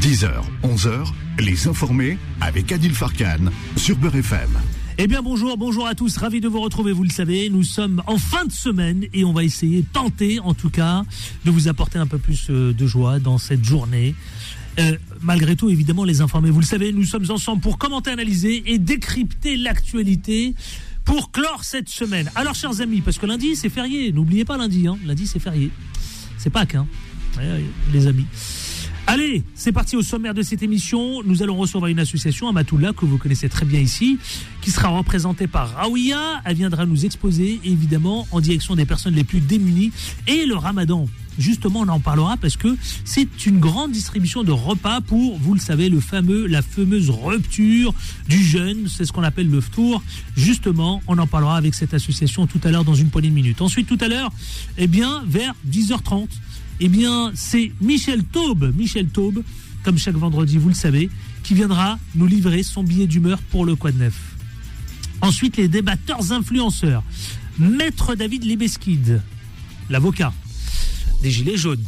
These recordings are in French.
10h, 11h, les informés avec Adil Farkan sur Beurre FM. Eh bien bonjour, bonjour à tous, ravi de vous retrouver, vous le savez, nous sommes en fin de semaine et on va essayer, tenter en tout cas, de vous apporter un peu plus euh, de joie dans cette journée. Euh, malgré tout, évidemment, les informés, vous le savez, nous sommes ensemble pour commenter, analyser et décrypter l'actualité pour clore cette semaine. Alors, chers amis, parce que lundi, c'est férié, n'oubliez pas lundi, hein. lundi, c'est férié. C'est Pâques, hein, les amis. Allez, c'est parti au sommaire de cette émission. Nous allons recevoir une association, Amatoula, que vous connaissez très bien ici, qui sera représentée par Raouia. Elle viendra nous exposer, évidemment, en direction des personnes les plus démunies. Et le ramadan, justement, on en parlera parce que c'est une grande distribution de repas pour, vous le savez, le fameux, la fameuse rupture du jeûne. C'est ce qu'on appelle le tour. Justement, on en parlera avec cette association tout à l'heure dans une poignée de minutes. Ensuite, tout à l'heure, eh bien, vers 10h30, eh bien, c'est Michel Taube, Michel Taube, comme chaque vendredi, vous le savez, qui viendra nous livrer son billet d'humeur pour le Quad Neuf. Ensuite, les débatteurs influenceurs. Maître David Libeskid, l'avocat des Gilets jaunes.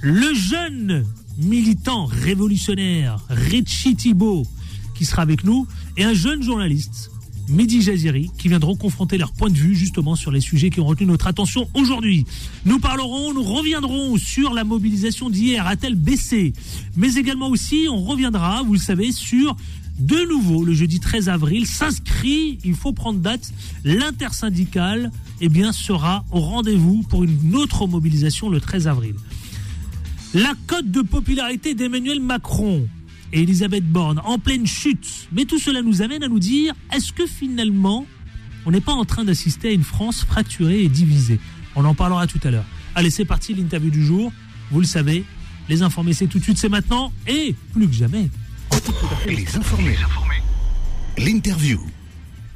Le jeune militant révolutionnaire Richie Thibault, qui sera avec nous, et un jeune journaliste Midi Jaziri, qui viendront confronter leur point de vue justement sur les sujets qui ont retenu notre attention aujourd'hui. Nous parlerons, nous reviendrons sur la mobilisation d'hier, a-t-elle baissé? Mais également aussi, on reviendra, vous le savez, sur de nouveau, le jeudi 13 avril, s'inscrit, il faut prendre date, l'intersyndicale eh bien, sera au rendez-vous pour une autre mobilisation le 13 avril. La cote de popularité d'Emmanuel Macron et Elisabeth Borne en pleine chute. Mais tout cela nous amène à nous dire, est-ce que finalement, on n'est pas en train d'assister à une France fracturée et divisée? On en parlera tout à l'heure. Allez, c'est parti, l'interview du jour. Vous le savez, les informés, c'est tout de suite, c'est maintenant, et plus que jamais. Les informés. L'interview.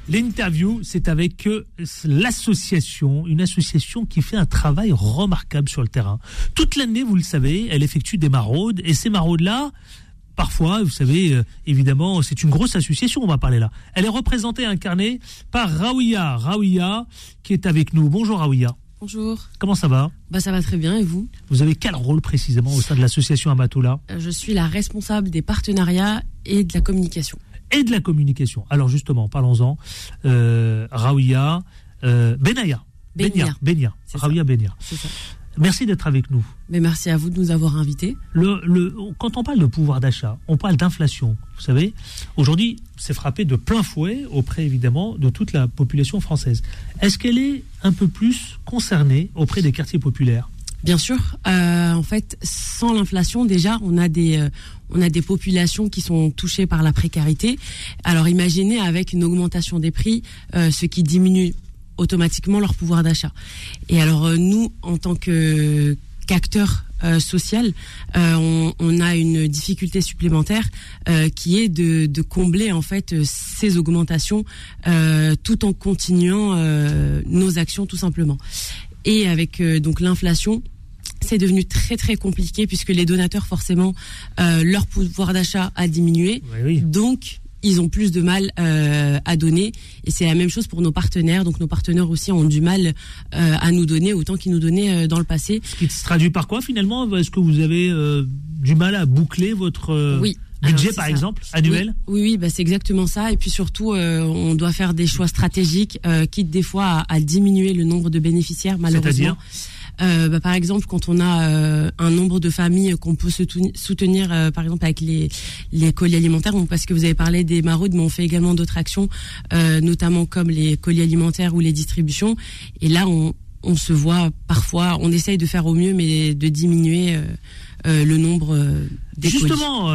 L'interview, c'est avec euh, l'association, une association qui fait un travail remarquable sur le terrain. Toute l'année, vous le savez, elle effectue des maraudes, et ces maraudes-là, parfois, vous savez, euh, évidemment, c'est une grosse association, on va parler là. Elle est représentée et incarnée par Raouia. Raouia, qui est avec nous. Bonjour Raouia. Bonjour. Comment ça va? Bah ça va très bien et vous? Vous avez quel rôle précisément au sein de l'association Amatoula Euh, Je suis la responsable des partenariats et de la communication. et de la communication. Alors justement, parlons-en. Euh, Raouia, euh, Benaya. Benia. Benia. Benia. C'est Raouia Benia. C'est ça. Merci d'être avec nous. Mais merci à vous de nous avoir invités. Le, le, quand on parle de pouvoir d'achat, on parle d'inflation. Vous savez, aujourd'hui, c'est frappé de plein fouet auprès, évidemment, de toute la population française. Est-ce qu'elle est un peu plus concernée auprès des quartiers populaires? Bien sûr, euh, en fait, sans l'inflation, déjà, on a des euh, on a des populations qui sont touchées par la précarité. Alors, imaginez avec une augmentation des prix, euh, ce qui diminue automatiquement leur pouvoir d'achat. Et alors, euh, nous, en tant que qu'acteurs euh, social, euh, on, on a une difficulté supplémentaire euh, qui est de, de combler en fait ces augmentations tout en continuant nos actions tout simplement. Et avec donc l'inflation, c'est devenu très très compliqué puisque les donateurs forcément leur pouvoir d'achat a diminué, Oui, oui. donc ils ont plus de mal euh, à donner et c'est la même chose pour nos partenaires. Donc nos partenaires aussi ont du mal euh, à nous donner autant qu'ils nous donnaient euh, dans le passé. Ce qui se traduit par quoi finalement? Est-ce que vous avez euh, du mal à boucler votre euh, Oui. budget, par ça. exemple, annuel? Oui, oui, oui, bah, c'est exactement ça. Et puis surtout, euh, on doit faire des choix stratégiques, euh, quitte des fois à, à diminuer le nombre de bénéficiaires, malheureusement. Euh, bah, par exemple, quand on a euh, un nombre de familles qu'on peut soutenir, euh, par exemple avec les, les colis alimentaires, parce que vous avez parlé des maraudes, mais on fait également d'autres actions, euh, notamment comme les colis alimentaires ou les distributions. Et là, on, se voit parfois, on essaye de faire au mieux, mais de diminuer euh, le nombre des. Justement,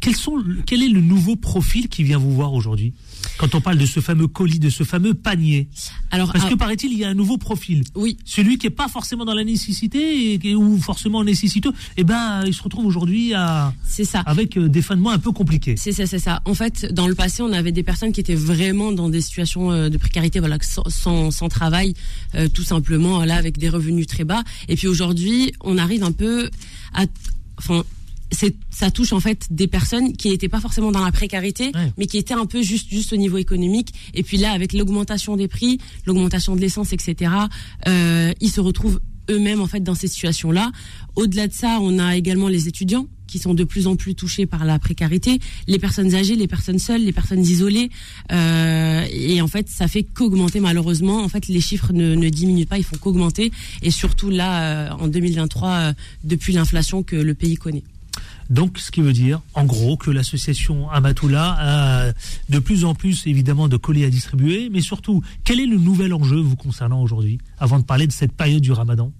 quel est le nouveau profil qui vient vous voir aujourd'hui? Quand on parle de ce fameux colis, de ce fameux panier. Alors, Parce ah, que paraît-il, il y a un nouveau profil. oui, Celui qui n'est pas forcément dans la nécessité et, ou forcément nécessiteux, eh ben, il se retrouve aujourd'hui à, c'est ça. avec euh, des fins de mois un peu compliqués. C'est ça, c'est ça. En fait, dans le passé, on avait des personnes qui étaient vraiment dans des situations euh, de précarité, voilà, sans, travail, euh, tout simplement, là, avec des revenus très bas. Et puis aujourd'hui, on arrive un peu à, enfin, ça touche en fait des personnes qui n'étaient pas forcément dans la précarité, Ouais. mais qui étaient un peu juste, juste au niveau économique. Et puis là, avec l'augmentation des prix, l'augmentation de l'essence, etc., euh, ils se retrouvent eux-mêmes en fait dans ces situations-là. Au-delà de ça, on a également les étudiants qui sont de plus en plus touchées par la précarité, les personnes âgées, les personnes seules, les personnes isolées. Euh, et en fait, ça fait qu'augmenter malheureusement. En fait, les chiffres ne, ne diminuent pas, ils font qu'augmenter. Et surtout là, en 2023, depuis l'inflation que le pays connaît. Donc, ce qui veut dire, en gros, que l'association Amatoula a de plus en plus, évidemment, de colis à distribuer, mais surtout, quel est le nouvel enjeu vous concernant aujourd'hui, avant de parler de cette période du ramadan?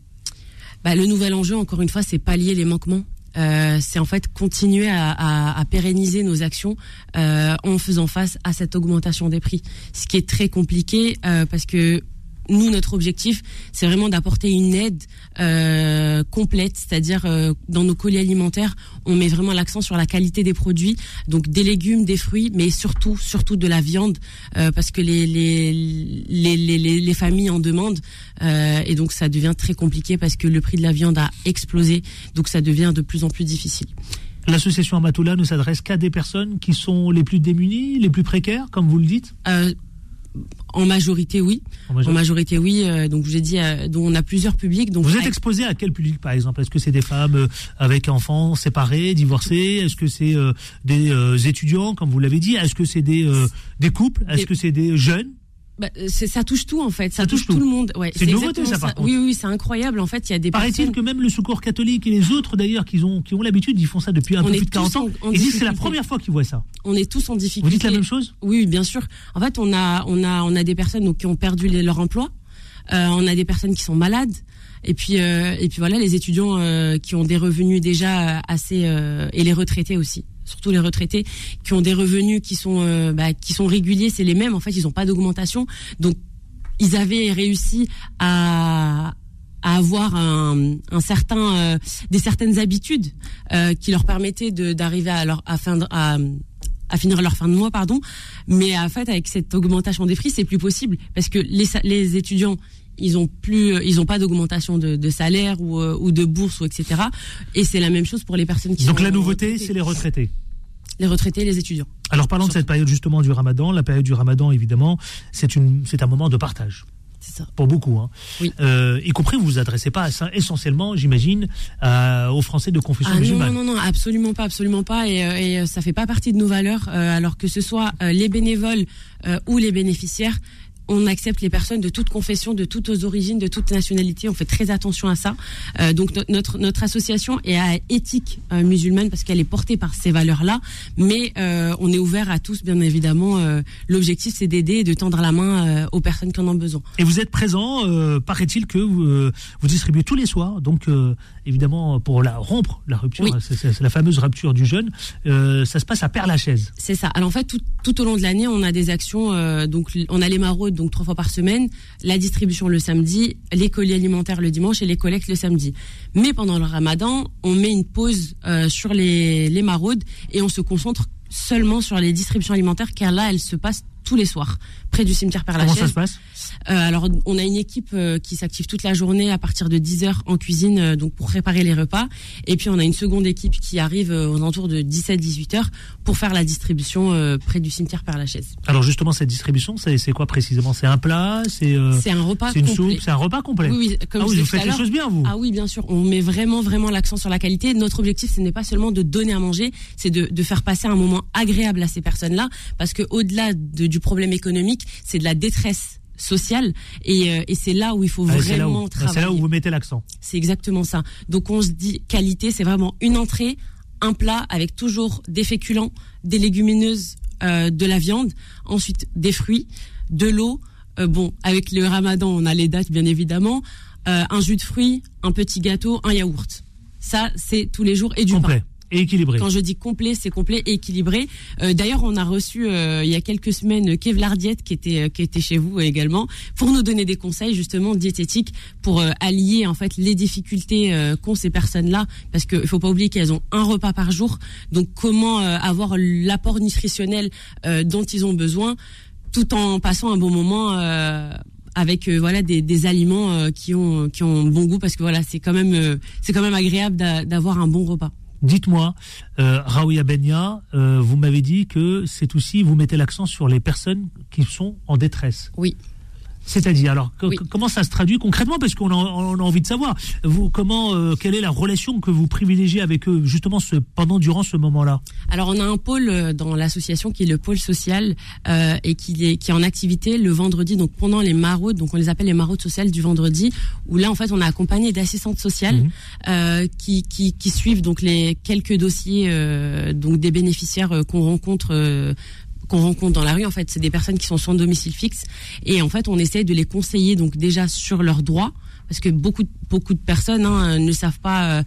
Bah, Le nouvel enjeu, encore une fois, c'est pallier les manquements. Euh, c'est en fait continuer à, pérenniser nos actions euh, en faisant face à cette augmentation des prix. Ce qui est très compliqué euh, parce que nous, notre objectif, c'est vraiment d'apporter une aide euh, complète, c'est-à-dire euh, dans nos colis alimentaires, on met vraiment l'accent sur la qualité des produits, donc des légumes, des fruits, mais surtout, surtout de la viande, euh, parce que les les, les, les, les, familles en demandent, et donc ça devient très compliqué parce que le prix de la viande a explosé, donc ça devient de plus en plus difficile. L'association Amatoula ne s'adresse qu'à des personnes qui sont les plus démunies, les plus précaires, comme vous le dites? En majorité, oui. En majorité, oui. Euh, donc, je vous ai dit, euh, on a plusieurs publics. Donc, vous êtes exposé à quel public, par exemple? Est-ce que c'est des femmes euh, avec enfants séparés, divorcés Est-ce que c'est des étudiants, comme vous l'avez dit? Est-ce que c'est des, des couples? Est-ce que c'est des jeunes? Bah, ça touche tout en fait, ça, touche, tout. le monde. Ouais, c'est une nouveauté ça par contre. Oui oui, c'est incroyable en fait. Il y a des. Paraît-il que même le Secours catholique et les autres d'ailleurs qui ont qui ont l'habitude, ils font ça depuis un peu plus de 40 ans. Ils disent c'est la première fois qu'ils voient ça. On est tous en difficulté. Vous dites la même chose? Oui, bien sûr. En fait, on a on a on a des personnes donc, qui ont perdu leur emploi. Euh, on a des personnes qui sont malades. Et puis euh, et puis voilà les étudiants euh, qui ont des revenus déjà assez euh, et les retraités aussi surtout les retraités qui ont des revenus qui sont euh, bah, qui sont réguliers c'est les mêmes. En fait ils n'ont pas d'augmentation. Donc ils avaient réussi à, avoir un, certain, euh, des certaines habitudes euh, qui leur permettaient d'arriver à, à, finir leur fin de mois, pardon. Mais en fait, avec cette augmentation des prix, c'est plus possible. Parce que les, les étudiants, ils ont plus, ils ont pas d'augmentation de, de, salaire ou, euh, ou de bourse ou etc. Et c'est la même chose pour les personnes qui. Donc la nouveauté, c'est les retraités les retraités et les étudiants. Alors parlons de cette période justement du ramadan. La période du ramadan, évidemment, c'est un moment de partage. C'est ça. Pour beaucoup. Hein. Oui. Euh, y compris, vous vous adressez pas à ça essentiellement, j'imagine, aux Français de confession ah, musulmane. Non, non, non, absolument pas, absolument pas. Et, euh, euh, ça fait pas partie de nos valeurs. Euh, alors que ce soit les bénévoles ou les bénéficiaires, on accepte les personnes de toute confession, de toutes origines, de toute nationalité. On fait très attention à ça. Euh, donc notre notre association est à éthique euh, musulmane parce qu'elle est portée par ces valeurs-là, mais euh, on est ouvert à tous, bien évidemment. L'objectif, c'est d'aider et de tendre la main aux personnes qui en ont besoin. Et vous êtes présent, paraît-il que vous, vous, distribuez tous les soirs, donc évidemment pour la rompre la rupture, c'est la fameuse rupture du jeûne. ça se passe à Père-Lachaise. C'est ça. Alors en fait, tout, tout au long de l'année, on a des actions. donc on a les maraudes donc trois fois par semaine, la distribution le samedi, les colis alimentaires le dimanche et les collectes le samedi. Mais pendant le ramadan, on met une pause euh, sur les, les maraudes et on se concentre seulement sur les distributions alimentaires car là, elles se passent tous les soirs près du cimetière Père Lachaise. Comment ça se passe? Euh, alors, on a une équipe euh, qui s'active toute la journée à partir de 10 heures en cuisine, euh, donc pour préparer les repas. Et puis, on a une seconde équipe qui arrive aux alentours de 17-18 heures pour faire la distribution près du cimetière Père Lachaise. Alors, justement, cette distribution, c'est quoi précisément? C'est un plat? C'est un repas une soupe? C'est un repas complet? Oui, oui comme ah oui, vous faites les choses bien, vous Ah oui, bien sûr. On met vraiment, vraiment l'accent sur la qualité. Notre objectif, ce n'est pas seulement de donner à manger, c'est de, de, faire passer un moment agréable à ces personnes-là, parce que au-delà de, du problème économique, c'est de la détresse sociale et, euh, et c'est là où il faut ah, vraiment travailler. C'est là où vous mettez l'accent. C'est exactement ça. Donc on se dit qualité, c'est vraiment une entrée, un plat avec toujours des féculents, des légumineuses, euh, de la viande, ensuite des fruits, de l'eau. Euh, bon, avec le ramadan, on a les dates bien évidemment, un jus de fruits, un petit gâteau, un yaourt. Ça, c'est tous les jours et du Complet. Et équilibré. Quand je dis complet, c'est complet et équilibré. Euh, D'ailleurs, on a reçu euh, il y a quelques semaines Kevlar Diet qui était euh, qui était chez vous également pour nous donner des conseils justement diététiques pour euh, allier en fait les difficultés qu'ont ces personnes-là parce qu'il faut pas oublier qu'elles ont un repas par jour. Donc comment avoir l'apport nutritionnel dont ils ont besoin tout en passant un bon moment avec voilà des, des aliments qui ont qui ont bon goût parce que voilà c'est quand même c'est quand même agréable d'avoir un bon repas. Dites-moi, euh, Raouia Benya, euh, vous m'avez dit que c'est aussi, vous mettez l'accent sur les personnes qui sont en détresse. Oui. C'est-à-dire, alors, comment ça se traduit concrètement? Parce qu'on a, on a envie de savoir. Vous, comment, euh, quelle est la relation que vous privilégiez avec eux, justement, ce, pendant, durant ce moment-là? Alors on a un pôle euh, dans l'association qui est le pôle social euh, et qui est, qui est en activité le vendredi, donc pendant les maraudes, donc on les appelle les maraudes sociales du vendredi, où là en fait on a accompagné d'assistantes sociales Mhm. euh, qui, qui, qui suivent donc les quelques dossiers euh, donc des bénéficiaires euh, qu'on rencontre. Qu'on rencontre dans la rue, en fait, c'est des personnes qui sont sans domicile fixe, et en fait, on essaie de les conseiller donc déjà sur leurs droits, parce que beaucoup beaucoup de personnes hein, ne savent pas euh,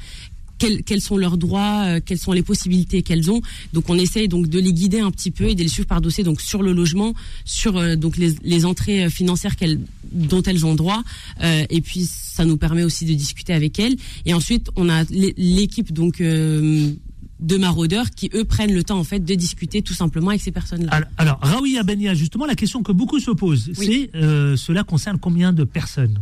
quels, quels sont leurs droits, euh, quelles sont les possibilités qu'elles ont. Donc on essaye donc de les guider un petit peu et de les suivre par dossier donc sur le logement, sur euh, donc les, les entrées euh, financières qu'elles dont elles ont droit. Euh, et puis ça nous permet aussi de discuter avec elles. Et ensuite on a l'é- l'équipe donc euh, de maraudeurs qui eux prennent le temps en fait de discuter tout simplement avec ces personnes-là. Alors, alors Raoui Abenia, justement, la question que beaucoup se posent, Oui. c'est euh, cela concerne combien de personnes?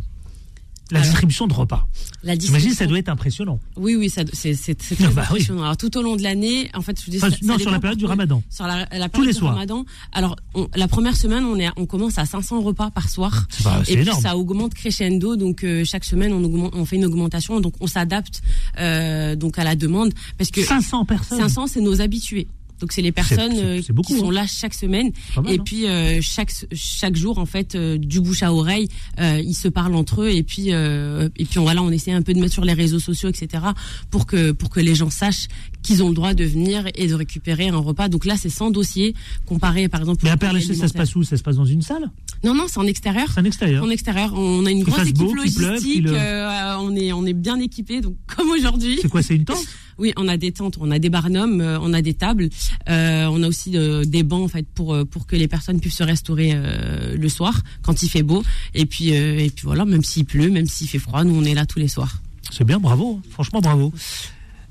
La Alors, distribution de repas. La J'imagine que ça distribution- doit être impressionnant. Oui oui ça c'est c'est c'est Ah très bah oui. impressionnant. Alors tout au long de l'année en fait je dis Enfin, ça- non, ça sur la période du ramadan. Sur la, la Tous les période du soirs. Ramadan. Alors, on- la première semaine, on, est, on commence à 500 repas par soir. C'est pas- c'est Et puis énorme. ça augmente crescendo. Donc euh, chaque semaine, on, augmente, on fait une augmentation. Donc on s'adapte euh, donc à la demande parce que 500 personnes 500, c'est nos habitués. Donc c'est les personnes euh, beaucoup, qui sont hein. là chaque semaine. Mal, et hein. puis euh, chaque chaque jour en fait euh, du bouche à oreille, euh, ils se parlent entre eux et puis euh, et puis on, voilà on essaie un peu de mettre sur les réseaux sociaux etc pour que pour que les gens sachent qu'ils ont le droit de venir et de récupérer un repas. Donc là c'est sans dossier comparé par exemple. Mais à Lachaise, ça se passe où? Ça se passe dans une salle? Non non c'est en extérieur. C'est un extérieur En extérieur, on a une grosse équipe beau, logistique. euh, on est on est bien équipé donc comme aujourd'hui. C'est quoi C'est une tente? Oui, on a des tentes, on a des barnums, euh, on a des tables, euh, on a aussi euh, des bancs en fait pour pour que les personnes puissent se restaurer le soir quand il fait beau. Et puis et puis voilà, même s'il pleut, même s'il fait froid, nous on est là tous les soirs. C'est bien, bravo. Franchement, bravo.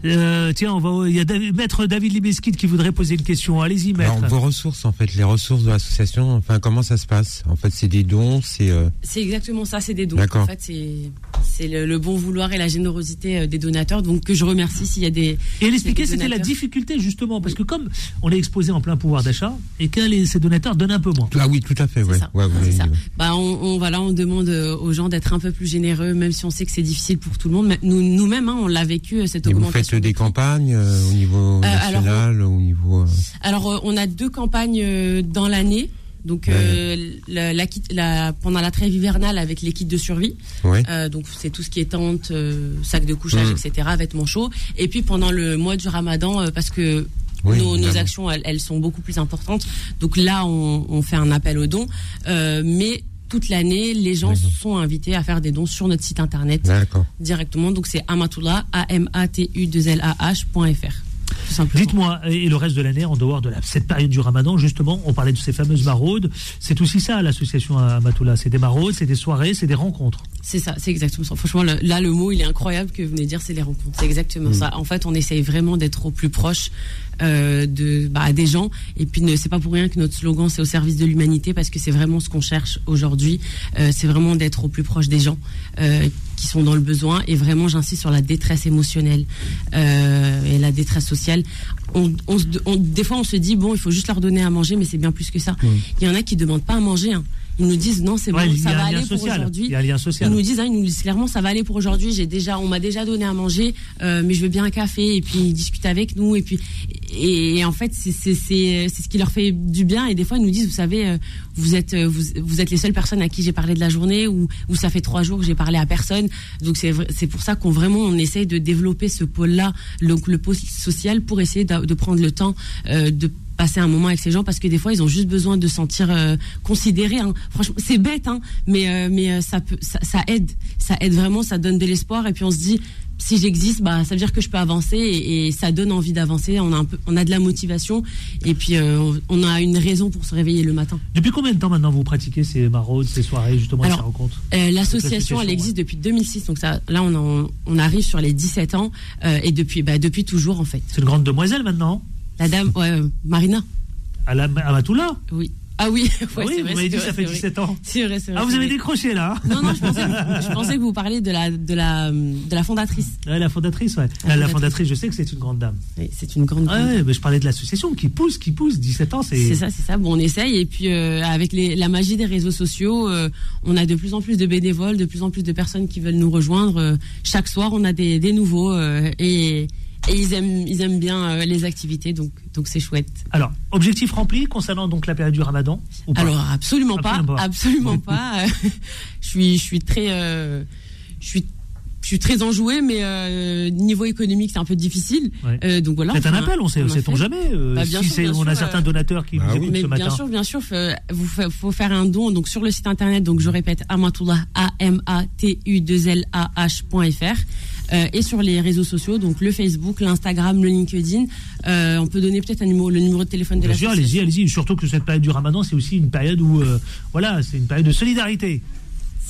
Euh, tiens, on va. Il y a David- Maître David Libeskid qui voudrait poser une question. Allez-y, maître. Alors, vos ressources, en fait, les ressources de l'association, enfin, comment ça se passe? En fait, c'est des dons, c'est. euh, C'est exactement ça, c'est des dons. D'accord. En fait, c'est c'est le, le bon vouloir et la générosité euh, des donateurs. Donc que je remercie s'il y a des Et elle expliquait c'était la difficulté justement parce que comme on est exposé en plein pouvoir d'achat et que les, ces donateurs donnent un peu moins. Ah oui, tout à fait, ouais. ça. Ouais, vous C'est l'avez ça. dit, ouais. Bah, on, on- voilà, on demande euh, aux gens d'être un peu plus généreux, même si on sait que c'est difficile pour tout le monde. Mais nous, nous-mêmes, hein, on l'a vécu euh, cette Et augmentation. Faites des campagnes euh, au niveau alors, national, au niveau. euh, Alors, euh, on a deux campagnes euh, dans l'année. Donc, euh, la, la la- pendant la trêve hivernale avec les kits de survie. Ouais. Euh, donc, c'est tout ce qui est tente, euh, sac de couchage, Mm. etc., vêtements chauds. Et puis, pendant le mois du ramadan, euh, parce que Oui, nos, actions, elles, elles sont beaucoup plus importantes. Donc là, on, on fait un appel aux dons. Euh, mais toute l'année, les gens sont invités à faire des dons sur notre site internet directement. Donc c'est amatullah, a m a t u 2 l a h.fr. Tout simplement. Dites-moi, et le reste de l'année, en dehors de la, cette période du ramadan, justement, on parlait de ces fameuses maraudes. C'est aussi ça, l'association Amatoula. C'est des maraudes, c'est des soirées, c'est des rencontres. C'est ça, c'est exactement ça. Franchement, le- là, le mot, il est incroyable que vous venez de dire, c'est les rencontres. C'est exactement ça. En fait, on essaye vraiment d'être au plus proche euh, de bah, des gens. Et puis, ne- c'est pas pour rien que notre slogan, c'est au service de l'humanité, parce que c'est vraiment ce qu'on cherche aujourd'hui. Euh, c'est vraiment d'être au plus proche des gens euh, qui sont dans le besoin. Et vraiment, j'insiste sur la détresse émotionnelle et la détresse sociale. On, on se- on- des fois, on se dit, bon, il faut juste leur donner à manger, mais c'est bien plus que ça. Il y en a qui demandent pas à manger. hein. Ils nous disent, non, c'est Ouais, bon, ça va aller pour aujourd'hui. Il y a lien social. Ils nous disent, hein, ils nous disent clairement, ça va aller pour aujourd'hui. J'ai déjà, on m'a déjà donné à manger, euh, mais je veux bien un café. Et puis ils discutent avec nous. Et puis, et, et en fait, c'est c'est c'est c'est ce qui leur fait du bien. Et des fois, ils nous disent, vous savez, euh, vous êtes euh, vous, vous êtes les seules personnes à qui j'ai parlé de la journée, ou ou ça fait trois jours que j'ai parlé à personne. Donc c'est c'est pour ça qu'on vraiment on essaye de développer ce pôle-là, donc le pôle social, pour essayer de, de prendre le temps euh, de passer un moment avec ces gens parce que des fois ils ont juste besoin de se sentir euh, considérés hein. franchement c'est bête hein. Mais euh, mais euh, ça peut ça, ça aide. Ça aide vraiment ça donne de l'espoir. Et puis on se dit si j'existe bah ça veut dire que je peux avancer et, et ça donne envie d'avancer. On a un peu on a de la motivation. Et puis euh, on, a une raison pour se réveiller le matin. Depuis combien de temps maintenant vous pratiquez ces maraudes, ces soirées, justement, Alors, ces rencontres? l'association, elle ouais. existe depuis 2006, donc ça, là, on, en- on arrive sur les 17 ans, et depuis, bah, depuis toujours, en fait. C'est une grande demoiselle maintenant, La dame, ouais, euh, Marina, à la Amatoula. oui. Ah oui, Ah oui, vous m'avez dit vrai, ça fait c'est vrai. 17 ans. C'est vrai, c'est vrai. Ah, vous avez vrai. décroché là hein Non, non, je pensais, que, je pensais que vous parliez de la, de la, de la fondatrice. Ouais, La fondatrice, ouais. La fondatrice. fondatrice, je sais que c'est une grande dame. Oui, C'est une grande. Ouais, ouais, mais je parlais de l'association qui pousse, qui pousse. 17 ans, c'est. C'est ça, c'est ça. Bon, on essaye et puis euh, avec les, la magie des réseaux sociaux, euh, on a de plus en plus de bénévoles, de plus en plus de personnes qui veulent nous rejoindre. Euh, chaque soir, on a des, des nouveaux et, et ils aiment, ils aiment bien euh, les activités, donc donc c'est chouette. Alors, objectif rempli concernant donc la période du Ramadan ou pas? Alors absolument pas, Absolument pas. absolument pas. Je suis, je suis très, euh, je suis, je suis très enjouée, mais euh, niveau économique, c'est un peu difficile. Ouais. Euh, donc voilà. Faites un appel, on sait, on sait-on jamais. euh, Bah, bien si sûr, c'est- bien on a sûr, certains euh, donateurs qui bah nous oui. écoutent Mais ce bien matin. sûr, bien sûr, euh, vous fa- faut faire un don donc sur le site internet. Donc je répète, amatullah a m a t u 2 l a h.fr et sur les réseaux sociaux, donc le Facebook, l'Instagram, le LinkedIn. Euh, on peut donner peut-être un numéro, le numéro de téléphone de Bien sûr, l'association. allez-y, allez-y. Surtout que cette période du Ramadan, c'est aussi une période où, euh, voilà, c'est une période de solidarité.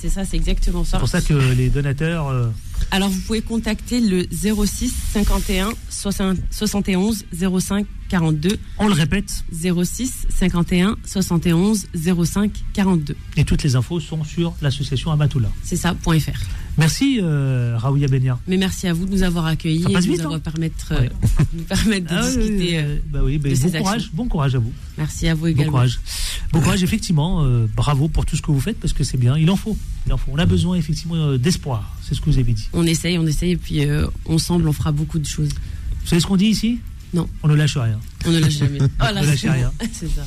C'est ça, c'est exactement ça. C'est pour ça que les donateurs. euh, Alors vous pouvez contacter le 06 51 60 71 05 42 on le répète, 06 51 71 05 42. et toutes les infos sont sur l'association Amatoula. C'est ça, .fr. Merci, euh, Raouya Benia. Mais merci à vous de nous avoir accueillis et de nous avoir hein permettre, euh, Ouais. nous permettre de Ah discuter. oui, euh, bah oui, bah de bon courage, actions. bon courage à vous. Merci à vous Bon également. courage. Bon courage, effectivement. euh, bravo pour tout ce que vous faites parce que c'est bien. Il en faut. Il en faut. On a besoin effectivement euh, d'espoir. C'est ce que vous avez dit. On essaye, on essaye et puis euh, ensemble on fera beaucoup de choses. Vous savez ce qu'on dit ici? Non. On ne lâche rien. On ne lâche jamais. Voilà, Ne lâchez c'est- rien. C'est ça.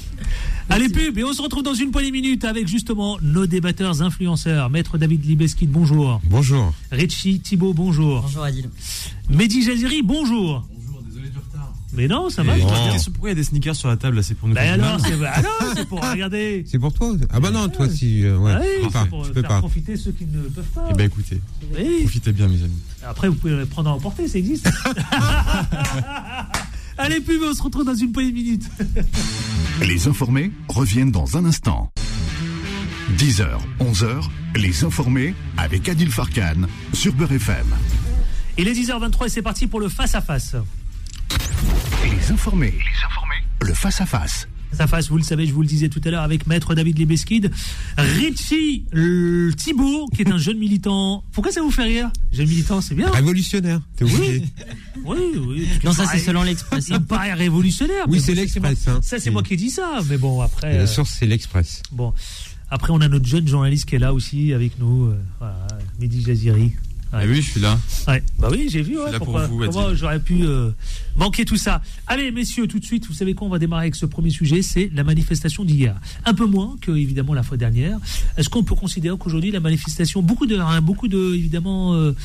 Allez, pub, et on se retrouve dans une poignée de minutes avec justement nos débatteurs influenceurs. Maître David Libeskid, bonjour. Bonjour. Richie Thibault, bonjour. Bonjour Adil. Mehdi Jaziri, bonjour. Bonjour, désolé du retard. Mais non, ça va. Pourquoi il y a des sneakers sur la table là C'est pour nous Ben du alors, c'est ah non, c'est pour regarder. C'est pour toi Ah bah non, toi si. euh, ouais, Ah oui, je peux c'est pas. pour Je peux faire pas. profiter ceux qui ne peuvent pas. Eh ben écoutez, Oui. profitez bien mes amis. Après, vous pouvez les prendre à emporter, ça existe. Allez, pub, on se retrouve dans une poignée de minutes. Les informés reviennent dans un instant. 10h, 11h, les informés avec Adil Farkan sur Beurre FM. Il est 10h23 et c'est parti pour le face-à-face. Les informés, les informés, le face-à-face. Face-à-face, vous le savez, je vous le disais tout à l'heure avec Maître David Libeskid, Richie Thibault, qui est un jeune militant. Pourquoi ça vous fait rire? Jeune militant, c'est bien. Révolutionnaire, t'es obligé. Oui, oui. Non, ça c'est selon l'Express. Il me paraît révolutionnaire. Oui, c'est l'Express, hein. Ça, c'est C'est- moi qui ai dit ça. Mais bon, après. La euh, source, c'est l'Express. Bon, après, on a notre jeune journaliste qui est là aussi avec nous. euh, voilà, Mehdi Jaziri. Ouais. Eh oui, je suis là. Ouais. Bah oui, j'ai vu. suis Ouais, là pour comment j'aurais pu euh, manquer tout ça Allez, messieurs, tout de suite, vous savez quoi On va démarrer avec ce premier sujet, c'est la manifestation d'hier. Un peu moins que évidemment la fois dernière. Est-ce qu'on peut considérer qu'aujourd'hui la manifestation, beaucoup de, hein, beaucoup de, évidemment, euh,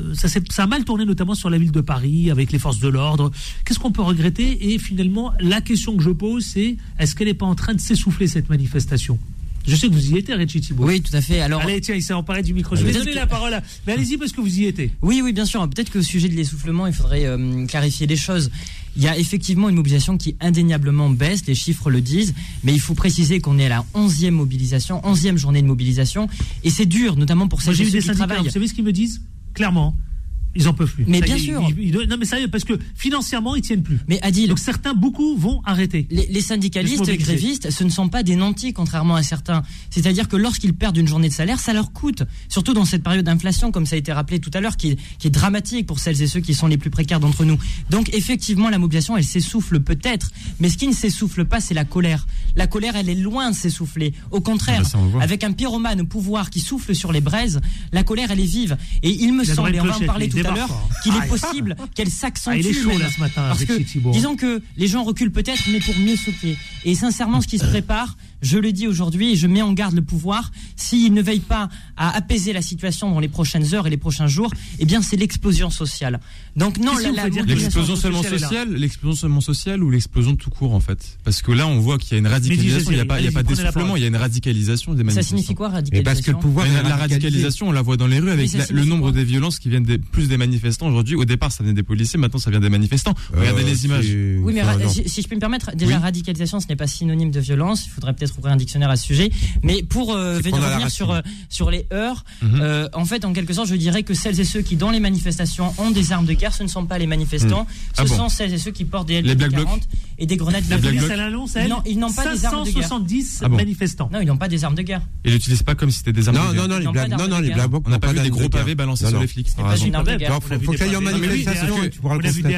euh, ça, s'est- ça a mal tourné notamment sur la ville de Paris avec les forces de l'ordre. Qu'est-ce qu'on peut regretter? Et finalement, la question que je pose, c'est est-ce qu'elle n'est pas en train de s'essouffler cette manifestation? Je sais que vous y étiez, Richie Thibault. Oui, tout à fait. Alors, Allez, tiens, il s'est emparé du micro. Je vais donner que- la parole. À... Mais allez-y parce que vous y étiez. oui, oui, bien sûr. Peut-être que au sujet de l'essoufflement, il faudrait euh, clarifier les choses. Il y a effectivement une mobilisation qui indéniablement baisse, les chiffres le disent, mais il faut préciser qu'on est à la 11e mobilisation, 11e journée de mobilisation, et c'est dur, notamment pour ceux des qui travaillent. Vous savez ce qu'ils me disent? Clairement, ils en peuvent plus. Mais Ça bien sûr. ils- ils- non, mais sérieux, parce que financièrement, ils tiennent plus. Mais Adil, Donc certains, beaucoup, vont arrêter. Les, syndicalistes et grévistes, ce ne sont pas des nantis, contrairement à certains. C'est-à-dire que lorsqu'ils perdent une journée de salaire, ça leur coûte. Surtout dans cette période d'inflation, comme ça a été rappelé tout à l'heure, qui, est- qui est dramatique pour celles et ceux qui sont les plus précaires d'entre nous. Donc effectivement, la mobilisation, elle s'essouffle peut-être. Mais ce qui ne s'essouffle pas, c'est la colère. La colère, elle est loin de s'essouffler. Au contraire, Ah bah ça, on le voit. avec un pyromane au pouvoir qui souffle sur les braises, la colère, elle est vive. Et il me semble, et on va en parler il tout à débarque l'heure, fort. qu'il Ah, est possible qu'elle s'accentue. Ah, il est chaud, là, même. ce matin, Parce que, disons que les gens reculent peut-être, mais pour mieux sauter. Et sincèrement, ce qui se prépare, je le dis aujourd'hui, et je mets en garde le pouvoir, s'il ne veille pas à apaiser la situation dans les prochaines heures et les prochains jours, eh bien, c'est l'explosion sociale. Donc non, L'explosion seulement sociale l'explosion seulement sociale ou l'explosion tout court en fait? Parce que là, on voit qu'il y a une radicalisation, il n'y a pas, il y a pas d'essoufflement, il y a une radicalisation des ça manifestants. signifie quoi Et radicalisation parce que le pouvoir. La, radicalisation, on la voit dans les rues avec ça la- le nombre des violences qui viennent des, plus des manifestants aujourd'hui. Au départ, ça venait des policiers, maintenant ça vient des manifestants. Regardez Euh, les images. Oui, mais enfin, si, si je puis me permettre, déjà Oui. radicalisation, ce n'est pas synonyme de violence. Il faudrait peut-être ouvrir un dictionnaire à ce sujet. Mais pour euh, venir revenir sur euh, sur les heures, Mhm. euh, en fait, en quelque sorte, je dirais que celles et ceux qui dans les manifestations ont des armes de guerre, ce ne sont pas les manifestants, Ah ce bon. sont celles et ceux qui portent des et des grenades la de police à l'annonce, elle, ils n'ont pas des armes de guerre. 570 ah bon. manifestants. Non, ils n'ont pas des armes de guerre. Ils l'utilisent pas comme si c'était des armes non, de guerre. Non, non, les Black non, non, les Black Blocs. On n'a pas vu des gros pavés balancés sur les flics. Pas une arme de guerre. Faut qu'il y ait une manifestation, tu pourras le constater.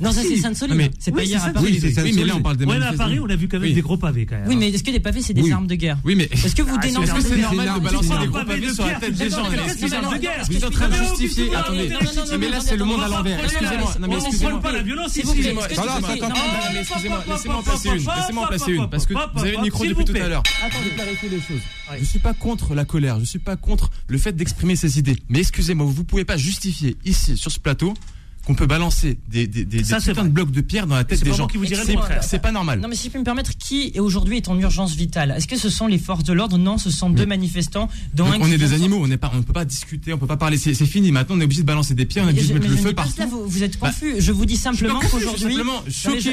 Non, ça c'est Sainte-Soline. C'est pas hier à Paris. Oui, mais là on parle des manifestants. Ouais, à Paris, on a vu quand même des gros pavés quand même. Oui, mais est-ce que les pavés c'est des armes de guerre Oui, mais est-ce que vous dénoncez Est-ce que c'est normal de balancer des gros pavés sur la tête des gens C'est des armes de guerre. Vous êtes en train de justifier. Attendez. Mais là c'est le monde à l'envers. Excusez-moi. Non, mais excusez-moi. pas la violence ici excusez-moi, laissez-moi en placer une. Laissez-moi en placer une. Parce que vous avez le micro depuis tout à l'heure. Attendez, clarifier les choses. Je suis pas contre la colère. Je suis pas contre le fait d'exprimer ses idées. Mais excusez-moi, vous pouvez pas justifier ici, sur ce plateau, qu'on peut balancer des, des, des, Ça, de blocs de pierre dans la tête des gens. Qui vous c'est pas normal. Non, mais si je peux me permettre, qui aujourd'hui est en urgence vitale? Est-ce que ce sont les forces de l'ordre? Non, ce sont deux manifestants. Dont Donc un on est des animaux, on ne peut pas discuter, on peut pas parler. C'est fini. Maintenant, on est obligé de balancer des pierres, on est obligé de mettre le feu partout. Vous, êtes bah, confus. Je vous dis simplement qu'aujourd'hui,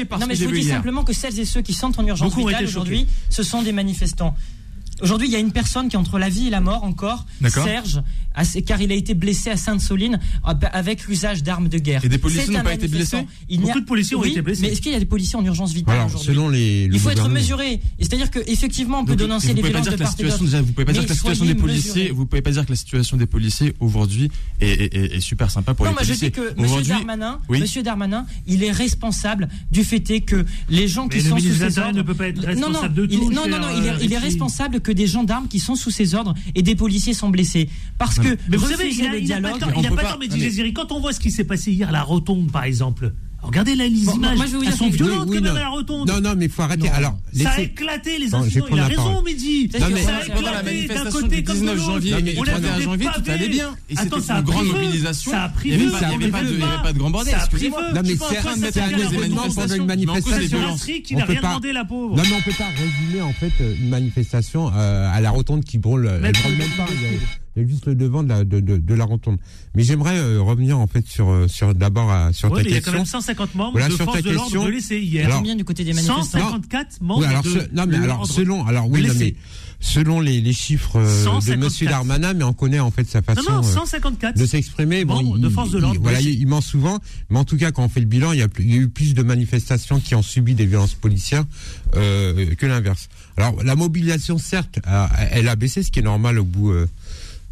par Non, mais je vous dis simplement que celles et ceux qui sont en urgence vitale aujourd'hui, ce sont des manifestants. Aujourd'hui, il y a une personne qui est entre la vie et la mort encore, Serge, car il a été blessé à Sainte-Soline ah, bah, avec l'usage d'armes de guerre. Et des policiers n'ont pas été blessés il Beaucoup de policiers ont été blessés. Mais est-ce qu'il y a des policiers en urgence vitale aujourd'hui Selon les, Il faut être mesuré. C'est-à-dire qu'effectivement, on peut Donc, dénoncer les violences de. Vous pouvez pas dire que la situation des policiers, vous pouvez pas dire que la situation des policiers aujourd'hui est, super sympa pour non, les policiers. Non, moi je dis que Monsieur Darmanin, il est responsable du fait que les gens qui mais sont le sous ses ordres ne peut pas être responsable de tout. Non, non, non, il est responsable que des gendarmes qui sont sous ses ordres et des policiers sont blessés. Parce que mais vous savez, il n'a pas tort, mais, mais, quand on voit ce qui s'est passé hier à la rotonde, par exemple, Regardez là, les bon, images. Moi, je Elles sont violentes oui, oui, quand même à la rotonde. Non, non, mais il faut arrêter. Non. Alors, Ça a éclaté, les incidents. Il a raison, Mehdi. Ça a éclaté d'un côté comme de l'autre. On a vu janvier, tout allait bien. Et c'était une grande mobilisation. Ça a pris Il n'y avait pas de grand bordel. Ça a pris feu. Non, mais c'est un événement pendant une manifestation. On n'a rien demandé, la pauvre. Non, mais on ne peut pas résumer, en fait, une manifestation euh, à la rotonde qui brûle. Elle ne brûle même pas juste le devant de la, de, de, la rotonde. Mais j'aimerais euh, revenir en fait sur, euh, sur d'abord sur ta question. Il y a quand même 150 membres voilà, de sur force ta question. de l'ordre combien du côté des manifestants 154 membres de non, mais alors selon alors oui non, mais selon les, les chiffres euh, de Monsieur Darmanin, mais on connaît en fait sa façon non, non, 154 de s'exprimer. Bon, de force de l'ordre. Voilà, il, il, ment souvent, mais en tout cas quand on fait le bilan, il y a, plus, il y a eu plus de manifestations qui ont subi des violences policières que l'inverse. Alors la mobilisation, certes, elle a baissé, ce qui est normal au bout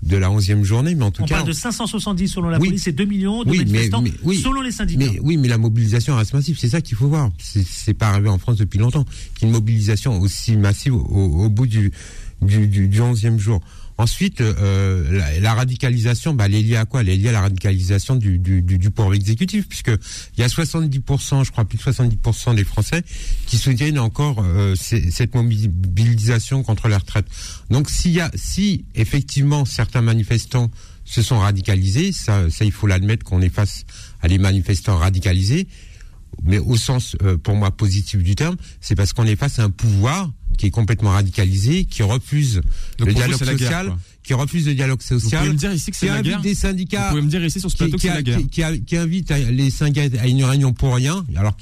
de la 11e journée, mais en tout on cas. On parle de 570 selon la oui, police et 2 millions de oui, manifestants selon les syndicats. Mais, oui, mais la mobilisation reste massive, c'est ça qu'il faut voir. C'est pas arrivé en France depuis longtemps, qu'une mobilisation aussi massive au, bout du, du, du, du 11e jour. Ensuite, euh, la, radicalisation, bah, elle est liée à quoi? Elle est liée à la radicalisation du, pouvoir exécutif, puisque il y a 70%, je crois plus de 70% des Français qui soutiennent encore euh, cette mobilisation contre la retraite. Donc, s'il y a, si effectivement certains manifestants se sont radicalisés, ça, ça il faut l'admettre qu'on est face à des manifestants radicalisés, mais au sens euh, pour moi positif du terme, c'est parce qu'on est face à un pouvoir qui est complètement radicalisé, qui refuse Donc le dialogue vous, social, guerre, qui refuse le dialogue social. Vous pouvez me dire ici que c'est la guerre. Des syndicats. Vous pouvez me dire ici sur ce plateau qui, qui, que c'est la guerre. Qui, qui, invite les syndicats à une réunion pour rien, alors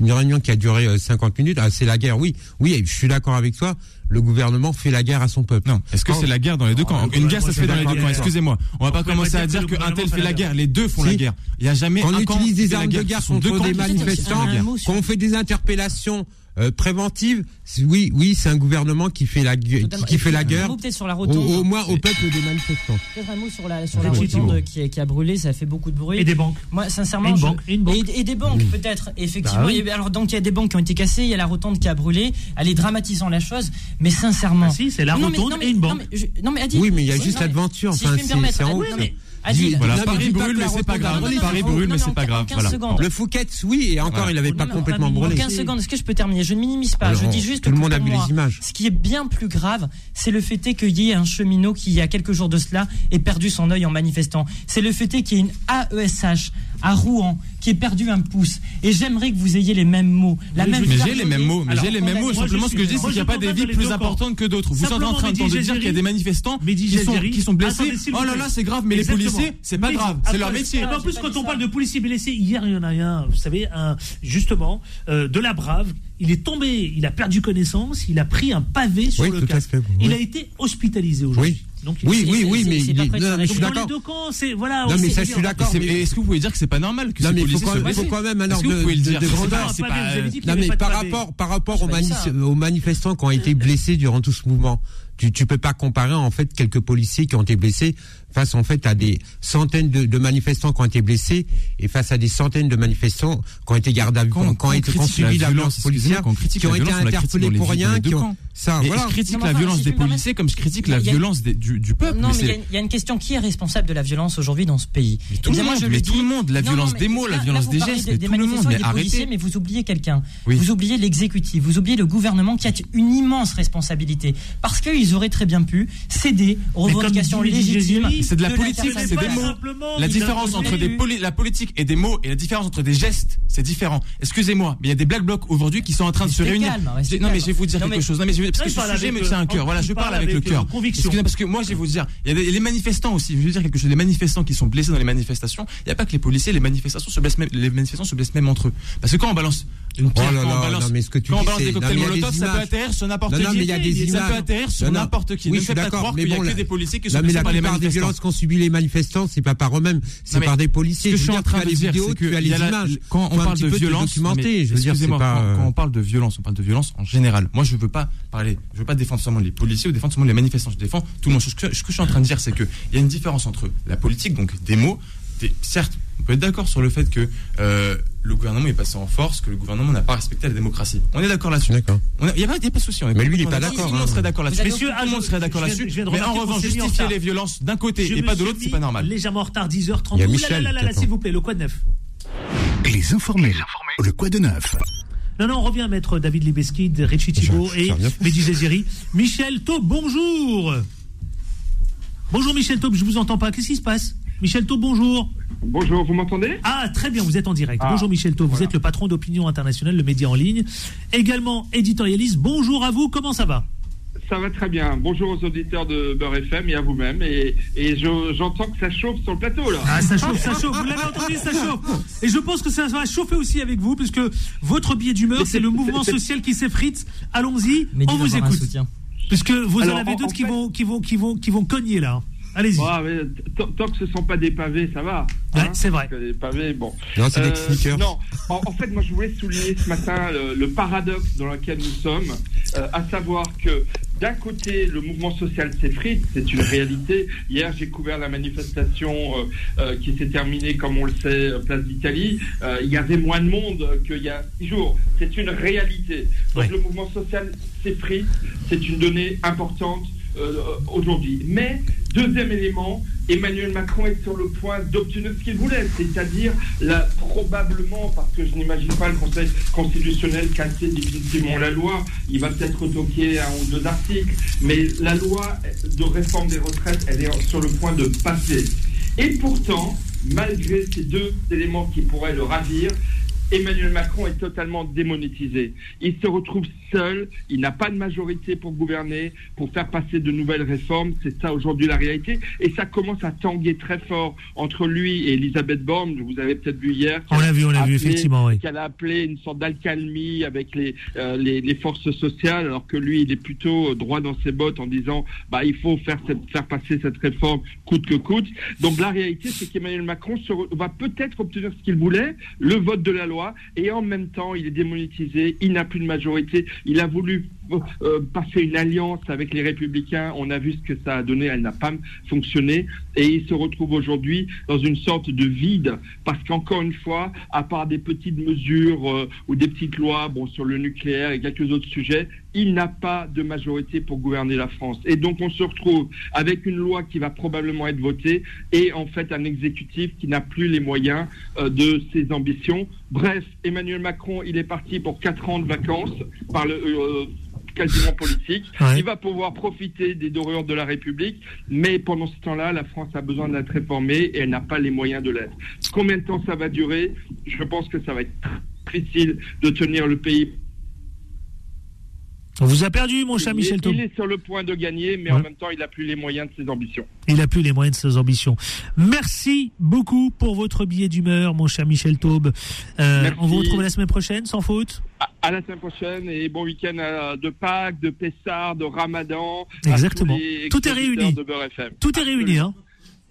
une réunion qui a duré euh, 50 minutes. Ah, c'est la guerre, oui. Oui, je suis d'accord avec toi. Le gouvernement fait la guerre à son peuple. Non. Est-ce que oh. c'est la guerre dans les deux camps Une guerre, ça se fait dans les deux camps. Excusez-moi. On va pas commencer à dire qu'un tel fait la guerre. Les deux font la guerre. Il y a jamais on utilise des armes de guerre contre des manifestants, On fait des interpellations euh, préventive, oui, oui, c'est un gouvernement qui fait la, qui, qui fait la guerre. Sur la rotonde, au, moins au peuple des manifestants. Peut-être un mot sur la, sur la rotonde qui a, brûlé, ça fait beaucoup de bruit. Et des banques. Moi, sincèrement, et, des banques peut-être. Effectivement, bah alors donc il y a des banques qui ont été cassées, il y a la rotonde qui a brûlé. Elle est dramatisant la chose, mais sincèrement. Ah si, c'est la rotonde et une banque. Non mais, je, non, oui, mais il y a juste l'adventure. Enfin, si c'est en haut. Ah, Paris brûle, mais c'est pas grave. Paris c'est pas grave. Le Fouquet, oui, et encore, il n'avait pas complètement brûlé. 15 secondes, est-ce que je peux terminer? Je ne minimise pas. Je dis juste. Tout le monde a vu les images. Ce qui est bien plus grave, c'est le fait qu'il y ait un cheminot qui, il y a quelques jours de cela, ait perdu son œil en manifestant. C'est le fait qu'il y ait une AESH à Rouen qui ait perdu un pouce. Et j'aimerais que vous ayez les mêmes mots. La mais même j'ai les mêmes mots. Mais j'ai les mêmes mots. Simplement, ce que je dis, c'est qu'il n'y a pas des vies plus importantes que d'autres. Vous êtes en train de dire qu'il y a des manifestants qui sont, blessés. Oh là là, c'est grave. Mais les policiers, c'est pas grave. C'est leur métier. En plus, quand on parle de policiers blessés, hier, il y en a un, vous savez, un, justement, euh, de la brave il est tombé, il a perdu connaissance, il a pris un pavé sur le casque. Il a été hospitalisé aujourd'hui. Donc, Oui, oui, oui, mais il est- non, je suis d'accord. les deux camps, c'est voilà. Non, mais c'est- ça, je c'est- suis d'accord. C'est- mais- et Est-ce que vous pouvez dire que c'est pas normal que Non, ces mais il faut policiers quand se même, il faut blessent quand même un ordre de, grandeur. y Non, mais par rapport, par aux manifestants qui ont été blessés durant tout ce mouvement, tu, tu peux pas comparer en fait quelques policiers qui ont été blessés face en fait à des centaines de, de manifestants qui ont été blessés et face à des centaines de manifestants qui ont été gardés à vue, qui Quand- ont été subi la violence, policière, qui ont été interpellés pour rien, qui ont ça, Et voilà. je critique Non, la enfin, violence si des policiers comme je critique la violence des- du, du peuple. Non, mais mais il y, a une- il y a une question qui est responsable de la violence aujourd'hui dans ce pays? Mais tout le monde, je mais le tout dis. le monde, la Non, violence non, des mots, la violence des gestes, des, mais des tout le monde, mais arrêtez. mais vous oubliez quelqu'un. Oui. Vous oubliez l'exécutif, vous oubliez le gouvernement qui a une immense responsabilité. Parce qu'ils auraient très bien pu céder aux revendications légitimes. C'est de la politique, c'est des mots. La différence entre des la politique et des mots et la différence entre des gestes, c'est différent. Excusez-moi, mais il y a des black blocs aujourd'hui qui sont en train de se réunir. non, mais je vais vous dire quelque chose. Non, mais vais- parce que ce sujet avec, me tient à cœur. Voilà, il je parle avec le cœur. parce que moi, je vais vous dire, il y a les manifestants aussi. Je veux dire quelque chose. Les manifestants qui sont blessés dans les manifestations. Il n'y a pas que les policiers. Les manifestations se blessent même. Les manifestants se blessent même entre eux. Parce que quand on balance une pierre, Oh là quand on balance, non, mais ce que tu quand on dis, balance c'est- des cocktails il Molotov, ça peut atterrir sur n'importe qui. non, mais il y a des Ça images. peut atterrir sur n'importe qui. Oui, Ne je suis d'accord, mais qu'il y a que des policiers qui sont mais la plupart des violences qu'ont subi les manifestants, c'est pas par eux-mêmes, c'est par des policiers. Ce que je suis en train de dire, c'est que il les images. quand on parle de violence, excusez-moi, quand, euh, on parle de violence, on parle de violence en général. Moi, je veux pas parler, je veux pas défendre seulement les policiers ou défendre seulement les manifestants. Je défends tout le monde. Ce que, je suis en train de dire, c'est que il y a une différence entre la politique, donc des mots. certes, on peut être d'accord sur le fait que euh, le gouvernement est passé en force, que le gouvernement n'a pas respecté la démocratie. On est d'accord là-dessus. D'accord. Il n'y a, pas- y a pas de souci. Mais lui, il est complètement pas d'accord, Tout le monde hein. serait d'accord là-dessus. Messieurs, tout le monde serait d'accord là-dessus. Mais en revanche, justifier les violences d'un côté et pas de l'autre, c'est pas normal. Légèrement en retard, 10h30. Il y a Ouh là Michel là là là qui là, attend. s'il vous plaît, le quoi de neuf? Les informés. Le quoi de neuf Non, non, on revient, maître David Libeskid, Richie Thibault et. Mehdi Zeziri. Michel Taube, bonjour Bonjour Michel Taube, je vous entends pas. Qu'est-ce qui se passe? Michel Taube, bonjour. Bonjour, vous m'entendez? Ah, très bien, vous êtes en direct. Ah, bonjour Michel Taube, vous êtes le patron d'Opinion Internationale, le média en ligne. Également éditorialiste. Bonjour à vous, comment ça va? Ça va très bien. Bonjour aux auditeurs de Beurre FM et à vous-même. Et, et je- j'entends que ça chauffe sur le plateau là. Ah, ça chauffe, ça chauffe. Vous l'avez entendu, ça chauffe. Et je pense que ça va chauffer aussi avec vous, puisque votre billet d'humeur, c'est le mouvement social qui s'effrite. Allons-y, on vous écoute. soutien. Puisque vous Alors, en avez d'autres en qui, vont, qui, vont, qui, vont, qui vont cogner là. Allez-y. Mais tant tant que ce ne sont pas des pavés, ça va. Ouais, Hein c'est vrai. Les pavés, bon. Non, c'est Euh, des sneakers. Non, en, en fait, moi, je voulais souligner ce matin le, le paradoxe dans lequel nous sommes, euh, à savoir que d'un côté, le mouvement social s'effrite, c'est une réalité. Hier, j'ai couvert la manifestation euh, euh, qui s'est terminée, comme on le sait, place d'Italie. Euh, il y avait moins de monde qu'il y a six jours. C'est une réalité. Donc, Ouais. le mouvement social s'effrite, c'est une donnée importante euh, aujourd'hui. Mais, deuxième élément, Emmanuel Macron est sur le point d'obtenir ce qu'il voulait, c'est-à-dire la, probablement, parce que je n'imagine pas le Conseil constitutionnel casser définitivement la loi, il va peut-être retoquer un ou deux articles, mais la loi de réforme des retraites, elle est sur le point de passer. Et pourtant, malgré ces deux éléments qui pourraient le ravir, Emmanuel Macron est totalement démonétisé. Il se retrouve seul, il n'a pas de majorité pour gouverner, pour faire passer de nouvelles réformes. C'est ça aujourd'hui la réalité. Et ça commence à tanguer très fort entre lui et Elisabeth Borne. Vous avez peut-être vu hier. On l'a vu, on l'a vu, effectivement, oui. Qu'elle a appelé une sorte d'alcalmie avec les, euh, les, les forces sociales, alors que lui, il est plutôt droit dans ses bottes en disant bah, il faut faire, cette- faire passer cette réforme coûte que coûte. Donc la réalité, c'est qu'Emmanuel Macron se va peut-être obtenir ce qu'il voulait, le vote de la loi, et en même temps, il est démonétisé, il n'a plus de majorité. Il a voulu euh, euh, passer une alliance avec les Républicains. On a vu ce que ça a donné, elle n'a pas fonctionné, et il se retrouve aujourd'hui dans une sorte de vide, parce qu'encore une fois, à part des petites mesures euh, ou des petites lois, bon, sur le nucléaire et quelques autres sujets, il n'a pas de majorité pour gouverner la France. Et donc on se retrouve avec une loi qui va probablement être votée et en fait un exécutif qui n'a plus les moyens euh, de ses ambitions. Bref, Emmanuel Macron, il est parti pour quatre ans de vacances euh, quasiment politique. Ouais. Il va pouvoir profiter des dorures de la République, mais pendant ce temps-là, la France a besoin d'être réformée et elle n'a pas les moyens de l'être. Combien de temps ça va durer? Je pense que ça va être difficile de tenir le pays On vous a perdu, mon cher il, Michel est, Taube. il est sur le point de gagner, mais en même temps, il n'a plus les moyens de ses ambitions. Il n'a plus les moyens de ses ambitions. Merci beaucoup pour votre billet d'humeur, mon cher Michel Taube. Euh, on vous retrouve la semaine prochaine, sans faute? À, la semaine prochaine et bon week-end de Pâques, de Pessard, de Ramadan. Exactement. Tout est réuni. De Beurre FM. Tout est réuni, hein.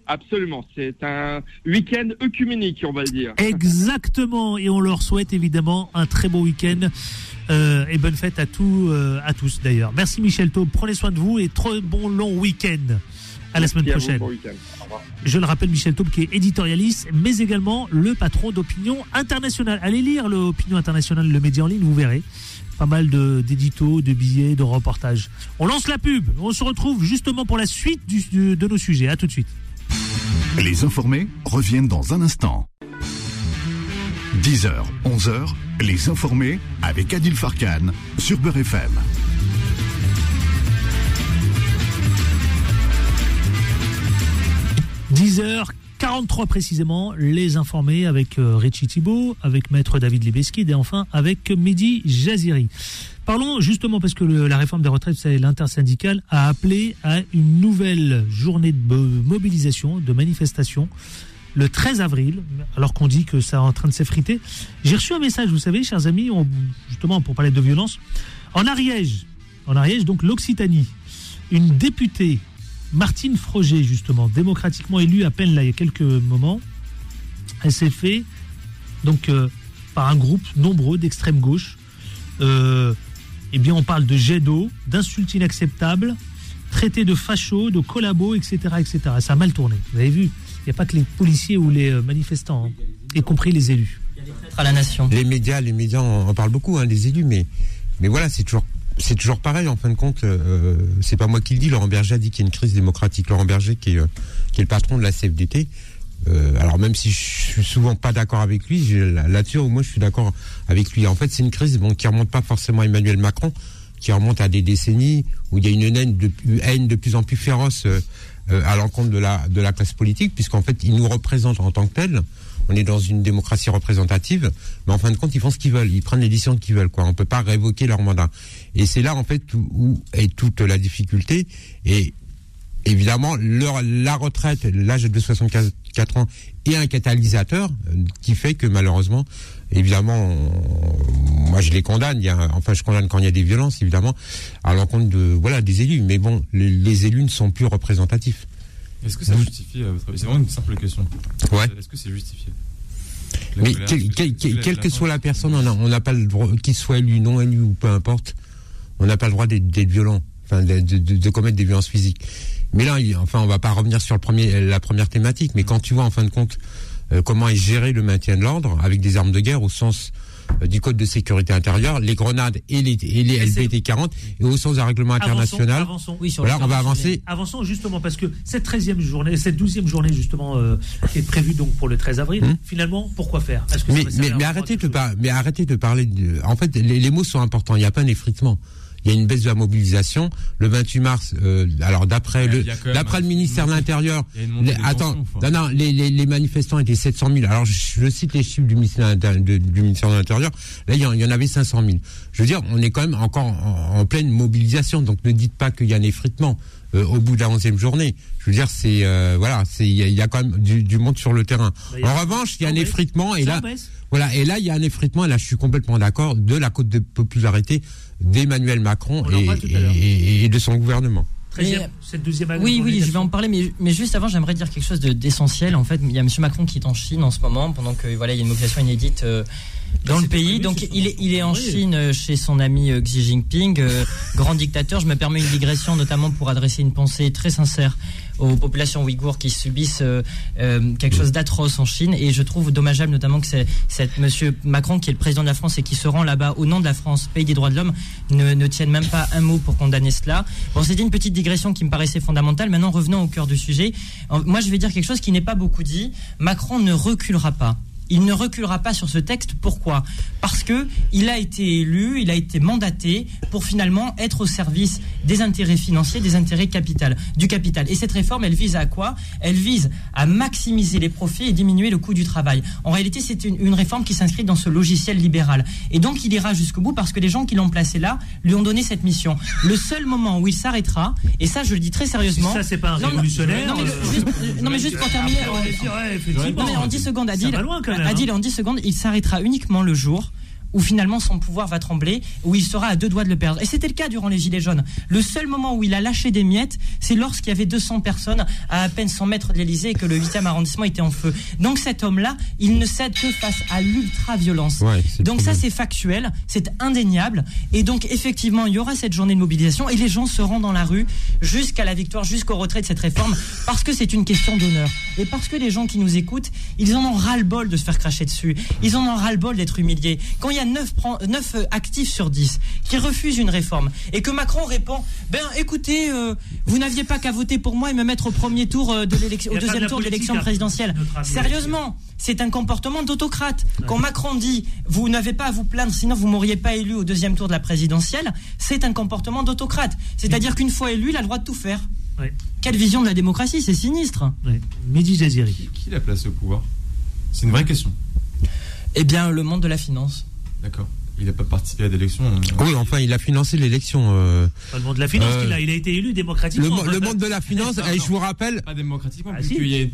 Absolument. C'est un week-end œcuménique, on va le dire. Exactement. Et on leur souhaite évidemment un très beau week-end. Euh, et bonne fête à, tous, euh, à tous d'ailleurs. Merci Michel Taube. Prenez soin de vous et très bon long week-end. À la semaine prochaine. bon. Je le rappelle, Michel Taube qui est éditorialiste, mais également le patron d'Opinion Internationale. Allez lire l'Opinion Internationale, le média en ligne, vous verrez. Pas mal de- d'éditos, de, billets, de reportages. On lance la pub. On se retrouve justement pour la suite du- de nos sujets. À tout de suite. Les informés reviennent dans un instant. 10h, 11h, les informés avec Adil Farkan sur Beurre FM. 10h43 précisément, les informés avec euh, Richie Thibault, avec Maître David Libeskid et enfin avec Mehdi Jaziri. Parlons justement parce que la réforme des retraites, c'est l'intersyndicale, a appelé à une nouvelle journée de mobilisation, de manifestation, le 13 avril, alors qu'on dit que ça est en train de s'effriter. J'ai reçu un message, vous savez, chers amis, justement pour parler de violence, en Ariège, en Ariège, donc l'Occitanie, une députée Martine Froger, justement, démocratiquement élue à peine là il y a quelques moments, elle s'est fait donc euh, par un groupe nombreux d'extrême gauche. Euh, eh bien, on parle de jet d'eau, d'insultes inacceptables, traités de fachos, de collabos, etc., etc. Ça a mal tourné. Vous avez vu, il n'y a pas que les policiers ou les euh, manifestants, hein, y compris les élus. à la nation. Les médias, les médias en, en parlent beaucoup, hein, les élus, mais, mais voilà, c'est toujours, c'est toujours pareil. En fin de compte, euh, c'est pas moi qui le dis. Laurent Berger a dit qu'il y a une crise démocratique. Laurent Berger, qui est, euh, le patron de la CFDT. euh, alors même si je suis souvent pas d'accord avec lui, là-dessus, moi, je suis d'accord avec lui. En fait, c'est une crise bon, qui remonte pas forcément à Emmanuel Macron, qui remonte à des décennies où il y a une haine de, plus en plus féroce à l'encontre de la de la classe politique, puisqu'en fait, ils nous représentent en tant que tels. On est dans une démocratie représentative, mais en fin de compte, ils font ce qu'ils veulent. Ils prennent les décisions qu'ils veulent. Quoi. On peut pas révoquer leur mandat. Et c'est là, en fait, où, est toute la difficulté. Et évidemment, la retraite, l'âge de 64 ans, est un catalyseur euh, qui fait que malheureusement, évidemment, moi je les condamne. Enfin, je condamne quand il y a des violences, évidemment, à l'encontre de voilà des élus. Mais bon, les élus ne sont plus représentatifs. Est-ce que ça justifie avis C'est vraiment une simple question. Ouais. Est-ce que c'est justifié? La Mais colère, quel- quel- quel- quelle que soit la personne, on n'a pas le droit, qu'il soit élu, non élu ou peu importe, on n'a pas le droit d'être violent, enfin de, de- de- de commettre des violences physiques. Mais là, enfin, on va pas revenir sur le premier, la première thématique, mais quand tu vois en fin de compte euh, comment est géré le maintien de l'ordre avec des armes de guerre au sens euh, du code de sécurité intérieure, les grenades et les, et les LBT 40 et au sens d'un règlement international. Avançons, avançons. Oui, sur Voilà, le on va avancer. Avançons justement parce que cette 13e journée, cette 12e journée justement euh, qui est prévue donc pour le 13 avril, Hmm. finalement, pourquoi faire? Que Mais, arrêtez de par- mais arrêtez de parler de. En fait, les, les mots sont importants. Il n'y a pas un effritement. Il y a une baisse de la mobilisation. Le 28 mars, euh, alors d'après le d'après le ministère de l'Intérieur, attends, non non, les, les, les manifestants étaient 700 000. Alors je, je cite les chiffres du ministère de, de- du ministère de l'Intérieur. Là, il y, en, il y en avait 500 000. Je veux dire, on est quand même encore en, en pleine mobilisation. Donc ne dites pas qu'il y a un effritement. euh, au bout de la 11e journée, je veux dire, c'est euh, voilà, c'est il y, a- il y a quand même du, du monde sur le terrain. Bah, En revanche, il y a un baisse. effritement et Ça là, baisse. Voilà, et là, il y a un effritement, et là, je suis complètement d'accord, de la cote de popularité d'Emmanuel Macron et, de son gouvernement. 13e, Mais- cette deuxième année. Oui, oui, je vais en parler, mais, mais juste avant, j'aimerais dire quelque chose de- d'essentiel. En fait, il y a M. Macron qui est en Chine en ce moment, pendant que voilà, il y a une mobilisation inédite euh, dans le pays. Donc, il est, il est en Oui. Chine euh, chez son ami euh, Xi Jinping, euh, grand dictateur. Je me permets une digression, notamment pour adresser une pensée très sincère aux populations ouïghours qui subissent euh, euh, quelque chose d'atroce en Chine. Et je trouve dommageable, notamment, que cette Monsieur Macron, qui est le président de la France et qui se rend là-bas au nom de la France, pays des droits de l'homme, ne, ne tienne même pas un mot pour condamner cela. Bon, c'était une petite digression qui me paraissait fondamentale. Maintenant, revenons au cœur du sujet. Moi, je vais dire quelque chose qui n'est pas beaucoup dit. Macron ne reculera pas. Il ne reculera pas sur ce texte. Pourquoi? Parce que il a été élu, il a été mandaté pour finalement être au service des intérêts financiers, des intérêts capital, du capital. Et cette réforme, elle vise à quoi? Elle vise à maximiser les profits et diminuer le coût du travail. En réalité, c'est une, une réforme qui s'inscrit dans ce logiciel libéral. Et donc, il ira jusqu'au bout parce que les gens qui l'ont placé là lui ont donné cette mission. Le seul moment où il s'arrêtera, et ça, je le dis très sérieusement. Ça, c'est pas un Non, révolutionnaire. non, mais euh, juste, non, mais juste pour terminer. Après, on. Non, mais en 10 secondes, Adil, Ça va loin, quand même, Adil, en 10 secondes, il s'arrêtera uniquement le jour où finalement son pouvoir va trembler, où il sera à deux doigts de le perdre. Et c'était le cas durant les Gilets jaunes. Le seul moment où il a lâché des miettes, c'est lorsqu'il y avait 200 personnes à à peine 100 mètres de l'Elysée et que le 8e arrondissement était en feu. Donc cet homme-là, il ne cède que face à l'ultra-violence. Ouais, donc ça, c'est factuel, c'est indéniable. Et donc effectivement, il y aura cette journée de mobilisation et les gens seront dans la rue jusqu'à la victoire, jusqu'au retrait de cette réforme, parce que c'est une question d'honneur. Et parce que les gens qui nous écoutent, ils en ont ras-le-bol de se faire cracher dessus. Ils en ont ras-le-bol d'être humiliés. Quand il y a 9, actifs sur 10 qui refusent une réforme et que Macron répond, ben écoutez, euh, vous n'aviez pas qu'à voter pour moi et me mettre au premier tour euh, de l'élection, au de deuxième tour de l'élection à présidentielle. Sérieusement, c'est un comportement d'autocrate. Quand Macron dit vous n'avez pas à vous plaindre, sinon vous m'auriez pas élu au deuxième tour de la présidentielle, c'est un comportement d'autocrate. C'est-à-dire qu'une fois élu, il a le droit de tout faire. Ouais. Quelle vision de la démocratie, c'est sinistre. Ouais. Mehdi Jaziri. Qui, qui l'a placé au pouvoir? C'est une vraie question. Eh bien, le monde de la finance. D'accord. Il n'a pas participé à l'élection. euh, Oui, enfin, il a financé l'élection. euh, Pas le monde de la finance, Euh, il, a, il a été élu le, démocratiquement. mo- le monde de la finance, Non, non. je vous rappelle, Pas démocratiquement, Ah, puisqu'il si. y a une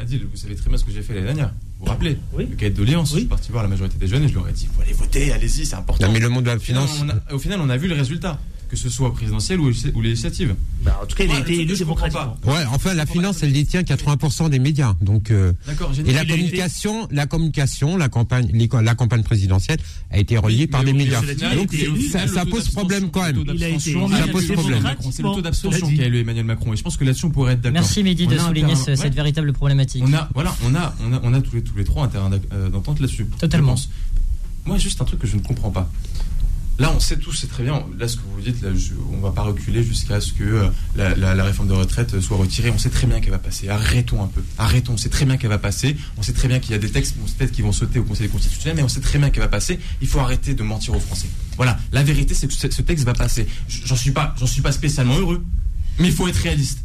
Adil, vous savez très bien ce que j'ai fait l'année dernière. Vous vous rappelez Oui. Le cahier de doléances. Oui. Je suis parti voir la majorité des jeunes et je leur ai dit faut aller voter, allez-y, c'est important. non, mais le monde de la Au final, finance, on a- au final, on a vu le résultat, que ce soit au présidentiel ou, ou législative. Bah, en tout cas, il a été élu démocratiquement. ouais, enfin, la finance, elle détient 80% des médias. Donc, euh, et la été- communication, la communication, la campagne, les- la campagne présidentielle a été reliée par Mais des médias. Donc, ça, pose problème quand même. Il a été Ça pose problème. C'est le taux d'abstention dit. qui a élu Emmanuel Macron. Et je pense que là-dessus, on pourrait être d'accord. Merci Mehdi de souligner ce- ouais. cette véritable problématique. On a, voilà, on a, on a, on a tous les, tous les trois un terrain euh, d'entente là-dessus. Totalement. Moi, juste un truc que je ne comprends pas. Là, on sait tous, c'est très bien. Là, ce que vous dites, là, je- on va pas reculer jusqu'à ce que euh, la, réforme de retraite euh, soit retirée. On sait très bien qu'elle va passer. Arrêtons un peu. Arrêtons. On sait très bien qu'elle va passer. On sait très bien qu'il y a des textes, peut-être qui vont sauter au Conseil constitutionnel, mais on sait très bien qu'elle va passer. Il faut arrêter de mentir aux Français. Voilà. La vérité, c'est que ce texte va passer. J'en suis pas, j'en suis pas spécialement heureux, mais il faut être réaliste.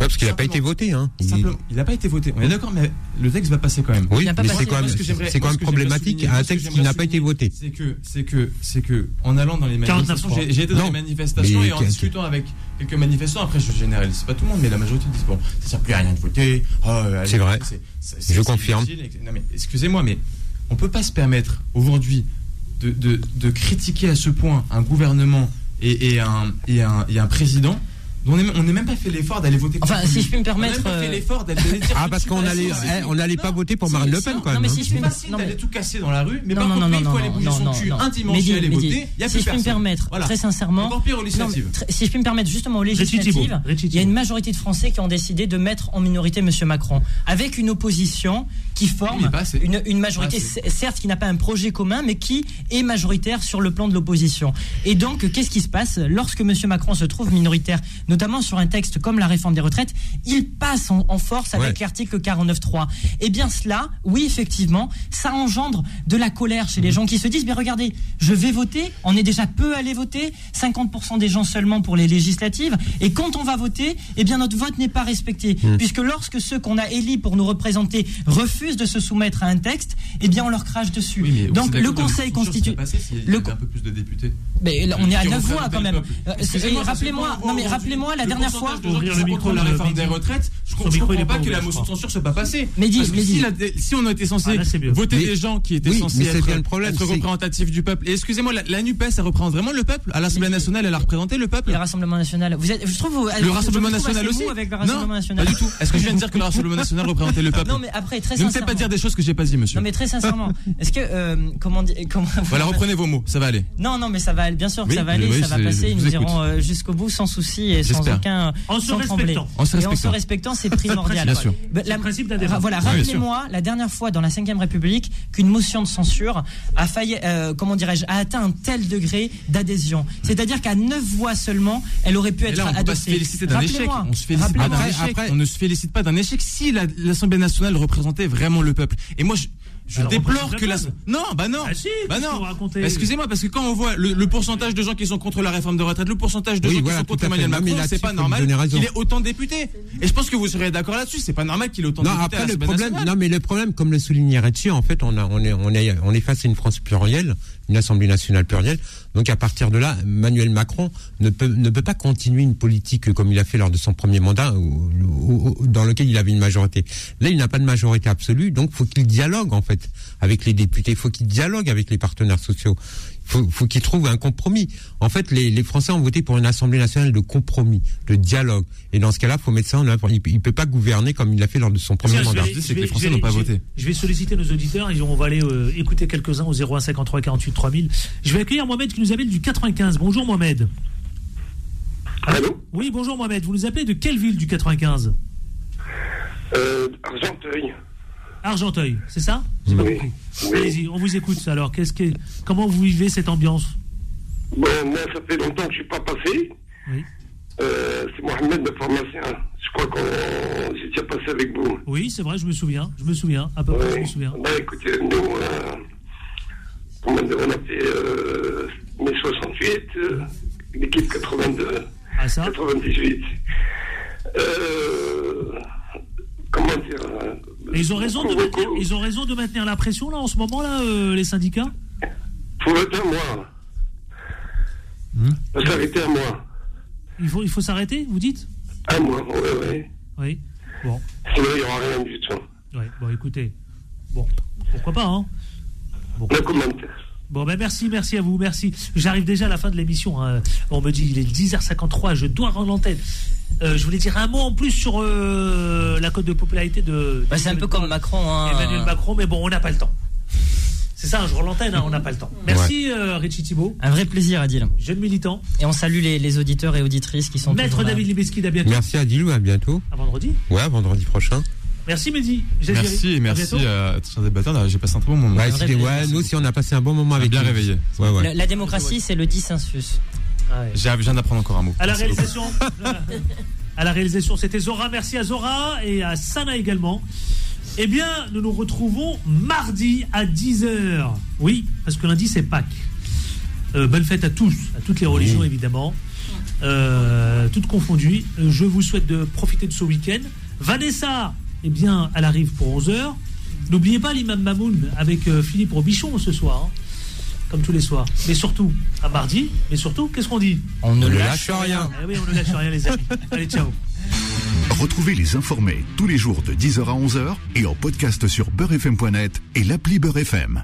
Ouais, parce qu'il n'a pas été voté. Hein. Il- Simplement, il n'a pas été voté. On est d'accord, mais le texte va passer quand même. Oui, mais c'est quand même, c'est quand problématique. Un texte qui n'a pas été voté. C'est que, c'est que, c'est que, en allant dans les 49 manifestations, j'ai été dans Non. les manifestations Mais et en discutant avec quelques manifestants, après je généralise pas tout le monde, mais la majorité disent bon, ça sert plus à rien de voter. Oh, C'est vrai. c'est- c'est- Je c'est confirme. excusez-moi, mais on peut pas se permettre aujourd'hui de, de, de critiquer à ce point un gouvernement et, et un, et, un, et un président. On n'est on n'est même pas fait l'effort d'aller voter. Enfin, si je puis me On n'a permettre, même pas fait euh, l'effort d'aller dire Ah, parce qu'on allait, eh, on n'allait pas Non. voter pour Marine Le Pen non, quand même. mais hein. si je C'est puis me- facile non, mais- d'aller tout casser dans la rue, mais Non, par non, contre, non, il non, faut aller non, bouger non, son non, cul non. un dimanche et aller voter. Il y a si plus je puis me permettre, Voilà. très sincèrement, Encore pire aux Non, mais législatives. tr- si je puis me permettre, justement, aux législatives, il y a une majorité de Français qui ont décidé de mettre en minorité M. Macron, avec une opposition qui forme mais une, une majorité, certes, qui n'a pas un projet commun, mais qui est majoritaire sur le plan de l'opposition. Et donc, qu'est-ce qui se passe lorsque M. Macron se trouve minoritaire, notamment sur un texte comme la réforme des retraites Il passe en, en force avec Ouais. l'article 49.3. Eh bien, cela, oui, effectivement, ça engendre de la colère chez Mhm. les gens qui se disent, mais regardez, je vais voter, on est déjà peu allé voter, 50% des gens seulement pour les législatives, et quand on va voter, eh bien, notre vote n'est pas respecté. Mhm. Puisque lorsque ceux qu'on a élus pour nous représenter refusent de se soumettre à un texte, eh bien, on leur crache dessus. Oui, Donc, le Conseil constitue. le un peu plus de députés. Mais là, on est à Qui 9 voix quand même. Euh, Rappelez-moi, non mais rappelez-moi la dernière fois. Ouvrir le micro contre la réforme des retraites, je est comprends pas que la motion de censure soit pas passée. Parce que Mehdi. si, la- si on était censé Ah, c'est voter Mais- des gens qui étaient oui, censés mais c'est être, bien le problème, être c'est- représentatifs du peuple. Et excusez-moi, la, la NUPES, elle représente vraiment le peuple? À l'Assemblée nationale, elle a représenté le peuple? Et le Rassemblement National. Vous êtes, je trouve vous, Le vous Rassemblement national aussi? avec le Non, Rassemblement National? pas du tout. Est-ce que je viens de dire que le Rassemblement national représentait le peuple? Non mais après très Ne me sincèrement. faites pas dire des choses que j'ai pas dit, monsieur. Non mais très sincèrement, est-ce que euh, comment dire comment Voilà, reprenez vos mots, ça va aller. Non non mais ça va aller, bien sûr que ça va aller, ça va c'est- passer, je nous irons euh, jusqu'au bout sans souci et sans aucun En se respectant. En se se respectant. respectant, c'est primordial. Bien sûr. Bah, la- principe. Voilà, Oui, bien rappelez-moi la dernière fois dans la Ve République qu'une motion de censure a failli, euh, comment dirais-je, a atteint un tel degré d'adhésion. C'est-à-dire qu'à neuf voix seulement, elle aurait pu être là, on peut pas se adoptée. féliciter d'un échec. On se félicite pas d'un Rappelez-moi. échec. Après- On ne se félicite pas d'un échec si la- l'Assemblée nationale représentait vraiment le peuple. Et moi, je, je déplore que la. Non, bah non. Ah si, bah non. Bah, Excusez-moi, parce que quand on voit le, le pourcentage de gens qui sont contre la réforme de retraite, le pourcentage de Oui, gens voilà, qui sont contre. Emmanuel Macron, c'est pas normal qu'il ait autant de députés. Et je pense que vous serez d'accord là-dessus. C'est pas normal qu'il ait autant de députés. à après le problème, nationale. non mais le problème, comme le soulignait Retzi, en fait, on a, on est, on est, on est face à une France plurielle, une Assemblée nationale plurielle. Donc à partir de là, Emmanuel Macron ne peut, ne peut pas continuer une politique comme il a fait lors de son premier mandat, où- où- où- dans lequel il avait une majorité. Là, il n'a pas de majorité absolue, donc faut qu'il dialogue en fait avec les députés. Faut qu'il dialogue avec les partenaires sociaux. Faut, faut qu'il trouve un compromis. En fait, les, les Français ont voté pour une Assemblée nationale de compromis, de dialogue. Et dans ce cas-là, faut mettre ça en œuvre. Il, il peut pas gouverner comme il l'a fait lors de son premier mandat. vais- Je dis, c'est je que vais- les Français je vais- n'ont pas je vais- voté. Je vais solliciter nos auditeurs et on va aller euh, écouter quelques-uns au 01 53 48 3000. Je vais accueillir Mohamed qui nous appelle du 95. Bonjour Mohamed. Allô Oui, bonjour Mohamed. Vous nous appelez de quelle ville du 95 euh, Argenteuil. Argenteuil, c'est ça Oui. Allez-y, on vous écoute. Alors, qu'est-ce que, comment vous vivez cette ambiance Bon, moi, ça fait longtemps que je suis pas passé. Oui. Euh, c'est Mohamed, le pharmacien. Je crois qu'on j'ai déjà passé avec vous. Oui, c'est vrai, je me souviens. Je me souviens. À peu près, je me souviens. Bah, écoutez, nous, euh, on a on a fait euh, mai 68, euh, l'équipe 82, Ah ça 98. Euh, comment dire euh, ils ont raison de maintenir, faut- ils ont raison de maintenir la pression là en ce moment là, euh, les syndicats? faut voter un mois. Hmm. Faut s'arrêter un mois. Il faut, il faut s'arrêter, vous dites? Un mois, oui, oui. Oui. Bon. Sinon, il n'y aura rien du tout. Oui. Bon, écoutez. Bon, pourquoi pas hein. Bon. Le commentaire. Bon, ben merci, merci à vous, merci. J'arrive déjà à la fin de l'émission. hein. On me dit il est 10h53, je dois rendre l'antenne. Euh, je voulais dire un mot en plus sur euh, la cote de popularité de. Bah, c'est un peu comme Macron. Hein. Emmanuel Macron, mais bon, on n'a pas le temps. C'est ça, je rends l'antenne, hein, on n'a pas le temps. Merci euh, Richie Thibault, Un vrai plaisir, Adil. jeune militant. Et on salue les, les auditeurs et auditrices qui sont Maître. David Libeski, à bientôt. Merci Adilou, à bientôt. À vendredi. Ouais, vendredi prochain. Merci Mehdi. Merci et à merci à tous les débatteurs. J'ai passé un très bon moment. Ouais, ouais, nous aussi on a passé un bon moment avec bien vous. réveillé. Ouais, ouais. La, la démocratie, c'est le dissensus. Ouais. J'ai- viens d'apprendre encore un mot. À la réalisation, à la réalisation, c'était Zora. Merci à Zora et à Sana également. Eh bien, nous nous retrouvons mardi à 10h. Oui, parce que lundi c'est Pâques. Euh, bonne fête à tous, à toutes les religions évidemment, euh, toutes confondues. Je vous souhaite de profiter de ce week-end. Vanessa, eh bien, elle arrive pour 11h. N'oubliez pas l'imam Mamoun avec euh, Philippe Robichon ce soir, hein, comme tous les soirs. Mais surtout, à mardi, mais surtout, qu'est-ce qu'on dit? On ne lâche lâche rien. eh oui, on ne lâche rien, les amis. Allez, ciao. Retrouvez les informés tous les jours de 10h à 11h et en podcast sur beurrefm.net et l'appli Beurrefm.